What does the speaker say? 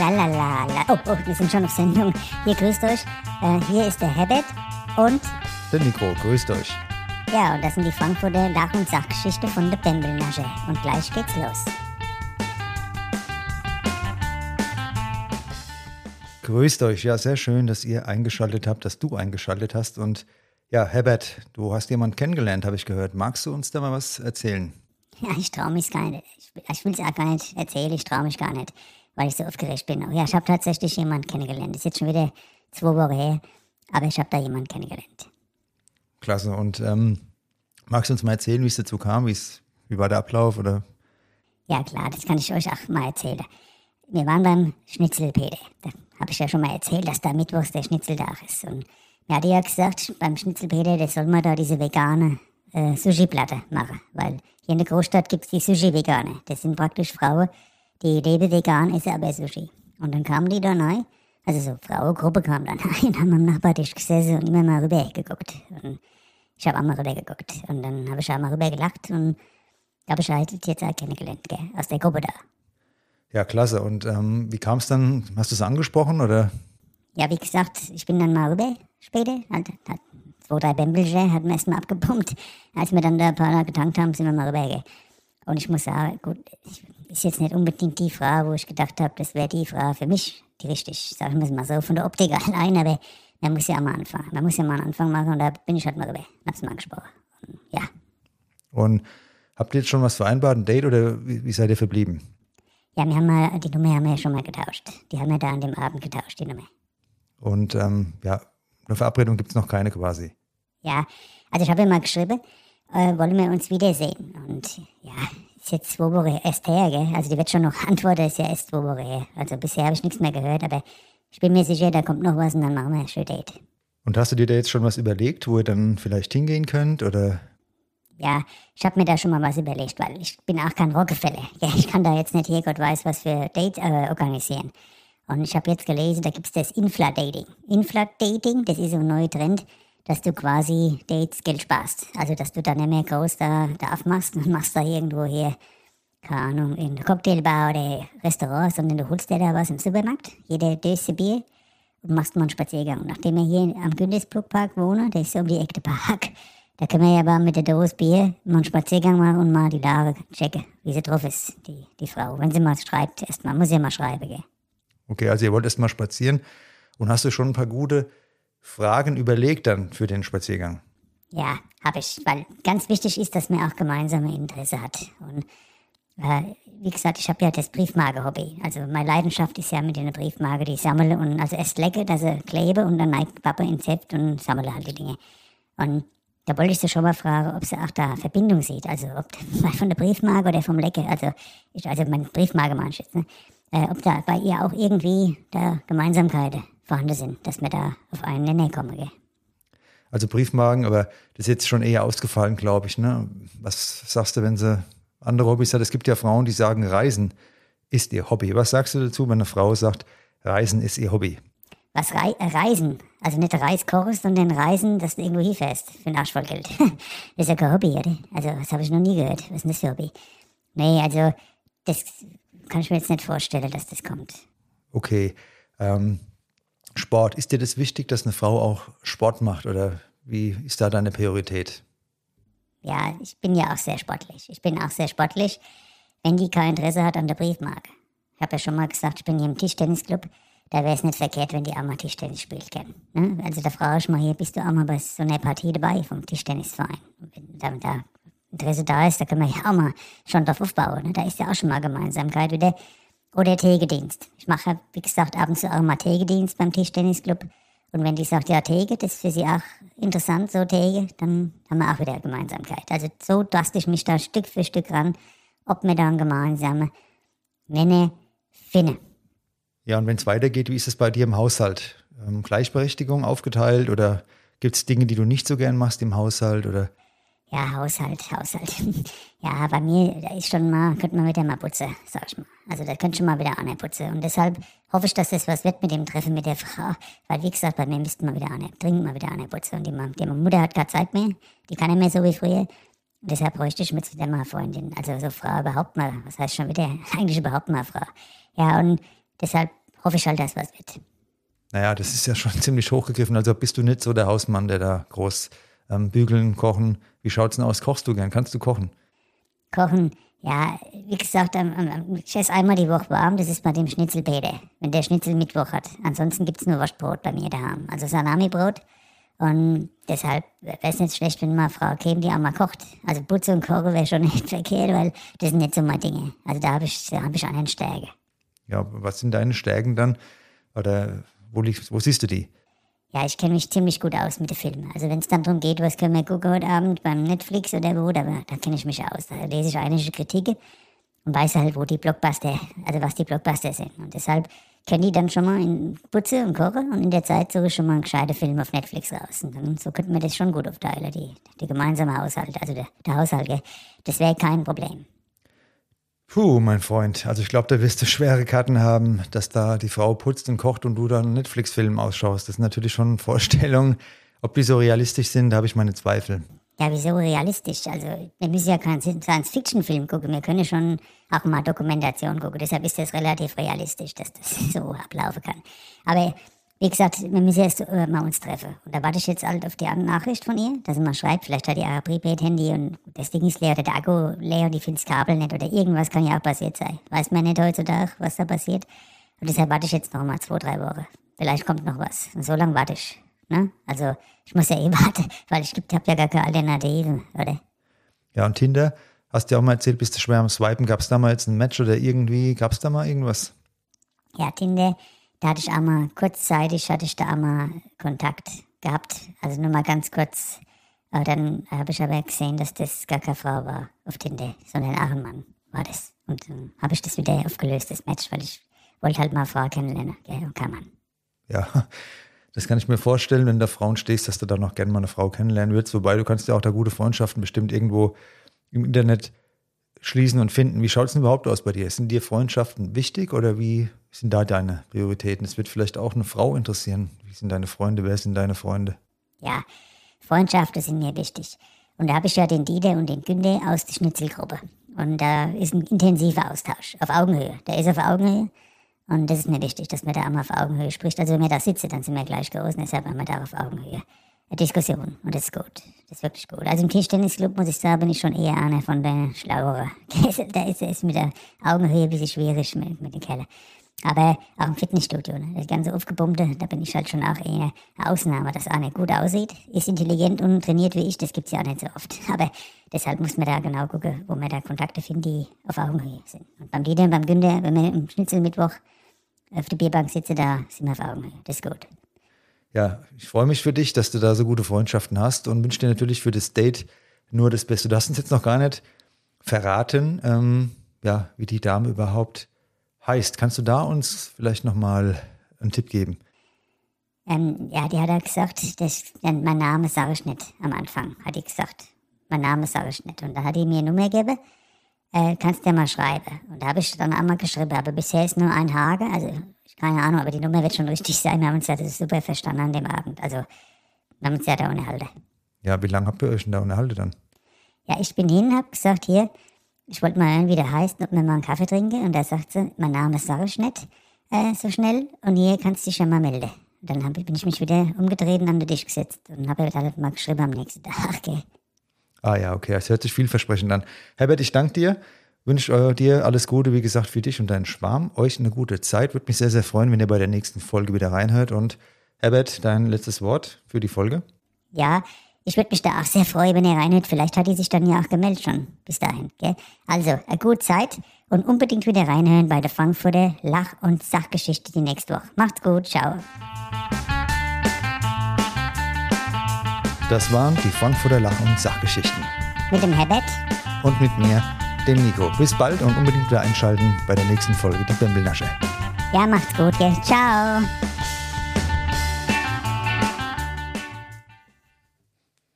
Tralalala. Oh, oh, wir sind schon auf Sendung. Hier, grüßt euch. Äh, hier ist der Herbert und... Der Mikro, grüßt euch. Ja, und das sind die Frankfurter Lach- und Sachgeschichte von der Bembelnasche. Und gleich geht's los. Grüßt euch. Ja, sehr schön, dass ihr eingeschaltet habt, dass du eingeschaltet hast. Und ja, Herbert, du hast jemanden kennengelernt, habe ich gehört. Magst du uns da mal was erzählen? Ja, ich traue mich gar nicht. Ich, ich will es auch gar nicht erzählen, ich traue mich gar nicht, weil ich so aufgeregt bin. Ja, ich habe tatsächlich jemanden kennengelernt. Das ist jetzt schon wieder zwei Wochen her, aber ich habe da jemanden kennengelernt. Klasse. Und ähm, magst du uns mal erzählen, wie es dazu kam? Wie's, wie war der Ablauf? Oder? Ja, klar, das kann ich euch auch mal erzählen. Wir waren beim Schnitzelpede. Da habe ich ja schon mal erzählt, dass da mittwochs der Schnitzeltag ist. Und mir hat ja gesagt, beim Schnitzelpede, da soll man da diese vegane äh, Sushi-Platte machen. Weil hier in der Großstadt gibt es die Sushi-Vegane. Das sind praktisch Frauen, die leben vegan, essen aber Sushi. Und dann kamen die da rein. Also so Frauengruppe kam dann rein, haben am Nachbartisch gesessen und immer mal rüber geguckt. Und ich habe auch mal rüber geguckt. Und dann habe ich auch mal rüber gelacht und da habe ich halt jetzt auch kennengelernt, gell, aus der Gruppe da. Ja, klasse. Und ähm, wie kam es dann? Hast du es angesprochen oder? Ja, wie gesagt, ich bin dann mal rüber später. Hat, hat zwei, drei Bämbelchen hat mir erstmal abgepumpt. Als wir dann da ein paar getankt haben, sind wir mal rüber. Und ich muss sagen, gut, ist jetzt nicht unbedingt die Frau, wo ich gedacht habe, das wäre die Frau für mich, die richtig, sagen wir mal so, von der Optik allein, aber man muss ja mal anfangen. Man muss ja mal einen Anfang machen und da bin ich halt mal rüber. Hab's mal angesprochen. Ja. Und habt ihr jetzt schon was vereinbart, ein Date oder wie, wie seid ihr verblieben? Ja, wir haben mal, die Nummer haben wir ja schon mal getauscht. Die haben wir da an dem Abend getauscht, die Nummer. Und ähm, ja, eine Verabredung gibt es noch keine quasi. Ja, also ich habe ihr mal geschrieben, äh, wollen wir uns wiedersehen. Und ja, ist jetzt zwei Wochen erst her, gell? Also die wird schon noch antworten, ist ja erst zwei Wochen her. Also bisher habe ich nichts mehr gehört, aber ich bin mir sicher, da kommt noch was und dann machen wir ein schönes Date. Und hast du dir da jetzt schon was überlegt, wo ihr dann vielleicht hingehen könnt oder? Ja, ich habe mir da schon mal was überlegt, weil ich bin auch kein Rockefeller. Ja, ich kann da jetzt nicht hier Gott weiß was für Dates äh, organisieren. Und ich habe jetzt gelesen, da gibt es das Infla-Dating. Infla-Dating, das ist so ein neuer Trend, dass du quasi Dates Geld sparst. Also, dass du da nicht mehr groß da, da aufmachst und machst da irgendwo hier, keine Ahnung, in der Cocktailbar oder Restaurant, sondern du holst dir da was im Supermarkt, jede Döse Bier und machst mal einen Spaziergang. Nachdem wir hier am Gündesbruckpark wohnen, der ist so um die Ecke der Park, da können wir ja aber mit der Dose Bier mal einen Spaziergang machen und mal die Lage checken, wie sie drauf ist, die, die Frau. Wenn sie mal schreibt, erstmal, muss sie mal schreiben, gell. Okay, also ihr wollt erst mal spazieren und hast du schon ein paar gute Fragen überlegt dann für den Spaziergang? Ja, habe ich, weil ganz wichtig ist, dass man auch gemeinsame Interesse hat. Und äh, wie gesagt, ich habe ja das Briefmarke-Hobby. Also meine Leidenschaft ist ja mit den Briefmarke, die ich sammle und also erst lecke, dass ich klebe und dann neigt Pappe ins Heft und sammle halt die Dinge. Und da wollte ich sie schon mal fragen, ob sie auch da Verbindung sieht. Also ob von der Briefmarke oder vom Lecke, also ich, also meine Briefmarke meine ich jetzt, ne? äh, ob da bei ihr auch irgendwie da Gemeinsamkeiten vorhanden sind, dass wir da auf einen Nenner kommen. Gell? Also Briefmarken, aber das ist jetzt schon eher ausgefallen, glaube ich. Ne? Was sagst du, wenn sie andere Hobbys hat? Es gibt ja Frauen, die sagen, Reisen ist ihr Hobby. Was sagst du dazu, wenn eine Frau sagt, Reisen ist ihr Hobby? Was Rei äh, Reisen? Also nicht Reiskochst, sondern Reisen, dass du irgendwo hinfährst für ein Arsch voll Geld. das ist ja kein Hobby, oder? Also das habe ich noch nie gehört. Was ist denn das für Hobby? Nee, also das kann ich mir jetzt nicht vorstellen, dass das kommt. Okay. Ähm, Sport, ist dir das wichtig, dass eine Frau auch Sport macht oder wie ist da deine Priorität? Ja, ich bin ja auch sehr sportlich. Ich bin auch sehr sportlich, wenn die kein Interesse hat an der Briefmarke. Ich habe ja schon mal gesagt, ich bin hier im Tischtennisclub. Da wäre es nicht verkehrt, wenn die auch mal Tischtennis spielt kennen. Ne? Also da frage ich mal hier, bist du auch mal bei so einer Partie dabei vom Tischtennisverein? Wenn da, da Interesse da ist, da können wir ja auch mal schon drauf aufbauen. Ne? Da ist ja auch schon mal Gemeinsamkeit wieder. Oder Tegedienst. Ich mache, wie gesagt, ab und zu auch mal Tegedienst beim Tischtennisclub. Und wenn die sagt, ja, Tege, das ist für sie auch interessant, so Tege, dann haben wir auch wieder Gemeinsamkeit. Also so taste ich mich da Stück für Stück ran, ob wir da ein gemeinsame Nenner finden. Ja, und wenn es weitergeht, wie ist es bei dir im Haushalt? Ähm, Gleichberechtigung aufgeteilt oder gibt es Dinge, die du nicht so gern machst im Haushalt? Oder? Ja, Haushalt, Haushalt. ja, bei mir, da ist schon mal, könnte man wieder mal putzen, sag ich mal. Also da könnte schon mal wieder eine putzen. Und deshalb hoffe ich, dass das was wird mit dem Treffen mit der Frau. Weil, wie gesagt, bei mir müsste man wieder eine, dringend mal wieder eine putzen. Und die, die Mutter hat keine Zeit mehr. Die kann nicht mehr so wie früher. Und deshalb bräuchte ich jetzt wieder mal Freundin. Also so Frau überhaupt mal. Was heißt schon wieder? Eigentlich überhaupt mal Frau. Ja, und deshalb hoffe ich halt, dass was wird. Naja, das ist ja schon ziemlich hochgegriffen. Also bist du nicht so der Hausmann, der da groß ähm, bügeln, kochen. Wie schaut's denn aus? Kochst du gern? Kannst du kochen? Kochen, ja, wie gesagt, am- am- am- ich esse einmal die Woche warm, das ist bei dem Schnitzelbede, wenn der Schnitzel Mittwoch hat. Ansonsten gibt's nur Wurstbrot bei mir daheim, also Salamibrot. Und deshalb wäre es nicht schlecht, wenn mal eine Frau käme, die auch mal kocht. Also Putze und Kochen wäre schon nicht verkehrt, weil das sind nicht so meine Dinge. Also da habe ich, da hab ich eine Stärke. Ja, was sind deine Stärken dann? Oder wo, liegst, wo siehst du die? Ja, ich kenne mich ziemlich gut aus mit den Filmen. Also wenn es dann darum geht, was können wir gucken heute Abend beim Netflix oder wo, da, da kenne ich mich aus. Da lese ich einige Kritiken und weiß halt, wo die Blockbuster, also was die Blockbuster sind. Und deshalb können die dann schon mal in Putze und Koche und in der Zeit suche ich schon mal einen gescheiten Film auf Netflix raus. Und dann, so könnten wir das schon gut aufteilen, die, die gemeinsame Haushalt, also der, der Haushalt. Gell? Das wäre kein Problem. Puh, mein Freund. Also ich glaube, da wirst du schwere Karten haben, dass da die Frau putzt und kocht und du dann einen Netflix-Film ausschaust. Das sind natürlich schon Vorstellungen. Ob die so realistisch sind, da habe ich meine Zweifel. Ja, wieso realistisch? Also, wir müssen ja keinen Science-Fiction-Film gucken. Wir können schon auch mal Dokumentation gucken. Deshalb ist das relativ realistisch, dass das so ablaufen kann. Aber wie gesagt, wir müssen erst äh, mal uns treffen. Und da warte ich jetzt halt auf die Nachricht von ihr, dass sie mal schreibt. Vielleicht hat ihr ein Prepaid-Handy und das Ding ist leer oder der Akku leer und die findet das Kabel nicht oder irgendwas kann ja auch passiert sein. Weiß man nicht heutzutage, was da passiert. Und deshalb warte ich jetzt noch mal zwei, drei Wochen. Vielleicht kommt noch was. Und so lange warte ich. Ne? Also, ich muss ja eh warten, weil ich habe ja gar keine Alternative, oder? Ja, und Tinder, hast du ja auch mal erzählt, bist du schwer am Swipen. Gab es da mal jetzt ein Match oder irgendwie, gab es da mal irgendwas? Ja, Tinder, da hatte ich einmal kurzzeitig, hatte ich da einmal Kontakt gehabt. Also nur mal ganz kurz. Aber dann habe ich aber gesehen, dass das gar keine Frau war auf Tinder, sondern auch ein Mann war das. Und dann habe ich das wieder aufgelöst, das Match, weil ich wollte halt mal eine Frau kennenlernen, gell, und kein Mann. Ja, das kann ich mir vorstellen, wenn du da Frauen stehst, dass du da noch gerne mal eine Frau kennenlernen würdest. Wobei du kannst ja auch da gute Freundschaften bestimmt irgendwo im Internet schließen und finden. Wie schaut es denn überhaupt aus bei dir? Sind dir Freundschaften wichtig oder wie sind da deine Prioritäten? Es wird vielleicht auch eine Frau interessieren. Wie sind deine Freunde? Wer sind deine Freunde? Ja, Freundschaften sind mir wichtig. Und da habe ich ja den Dieter und den Günde aus der Schnitzelgruppe. Und da ist ein intensiver Austausch auf Augenhöhe. Der ist auf Augenhöhe. Und das ist mir wichtig, dass man da einmal auf Augenhöhe spricht. Also wenn wir da sitzen, dann sind wir gleich groß. Und deshalb haben wir da auf Augenhöhe eine Diskussion. Und das ist gut. Das ist wirklich gut. Also im Tischtennisclub, muss ich sagen, bin ich schon eher einer von der Schlauere. da ist es mit der Augenhöhe ein bisschen schwierig mit, mit den Kerlen. Aber auch im Fitnessstudio, ne? das ganze Aufgepumpte, da bin ich halt schon auch eher eine Ausnahme, das auch nicht gut aussieht, ist intelligent und trainiert wie ich, das gibt's ja auch nicht so oft. Aber deshalb muss man da genau gucken, wo man da Kontakte findet, die auf Augenhöhe sind. Und beim Dieter und beim Günther, wenn wir im Schnitzelmittwoch auf der Bierbank sitzen, da sind wir auf Augenhöhe. Das ist gut. Ja, ich freue mich für dich, dass du da so gute Freundschaften hast und wünsche dir natürlich für das Date nur das Beste. Du hast uns jetzt noch gar nicht verraten, ähm, ja, wie die Dame überhaupt heißt. Kannst du da uns vielleicht nochmal einen Tipp geben? Ähm, ja, die hat er gesagt, das, mein Name sage ich nicht am Anfang, hat die gesagt. Mein Name sage ich nicht. Und da hat die mir eine Nummer gegeben, äh, kannst du mal schreiben. Und da habe ich dann einmal geschrieben, aber bisher ist nur ein Hage, also keine Ahnung, aber die Nummer wird schon richtig sein. Wir haben uns ja das super verstanden an dem Abend. Also, wir haben uns ja da unterhalten. Ja, wie lange habt ihr euch denn da unterhalten dann? Ja, ich bin hin, hab gesagt, hier, ich wollte mal hören, wie der heißt, ob wir mal einen Kaffee trinken. Und da sagt sie, mein Name sage ich nicht äh, so schnell. Und hier kannst du dich ja mal melden. Und dann hab, bin ich mich wieder umgedreht und an den Tisch gesetzt und habe halt mal geschrieben am nächsten Tag. Gell. Ah ja, okay, es hört sich vielversprechend an. Herbert, ich danke dir. Wünsche äh, dir alles Gute, wie gesagt, für dich und deinen Schwarm. Euch eine gute Zeit. Würde mich sehr, sehr freuen, wenn ihr bei der nächsten Folge wieder reinhört. Und Herbert, dein letztes Wort für die Folge? Ja, ich würde mich da auch sehr freuen, wenn ihr reinhört. Vielleicht hat die sich dann ja auch gemeldet schon bis dahin. Gell? Also, eine gute Zeit und unbedingt wieder reinhören bei der Frankfurter Lach- und Sachgeschichte die nächste Woche. Macht's gut, ciao. Das waren die Frankfurter Lach- und Sachgeschichten. Mit dem Herbert. Und mit mir, dem Nico. Bis bald und unbedingt wieder einschalten bei der nächsten Folge, die Bembelnasche. Ja, macht's gut, gell? Ciao.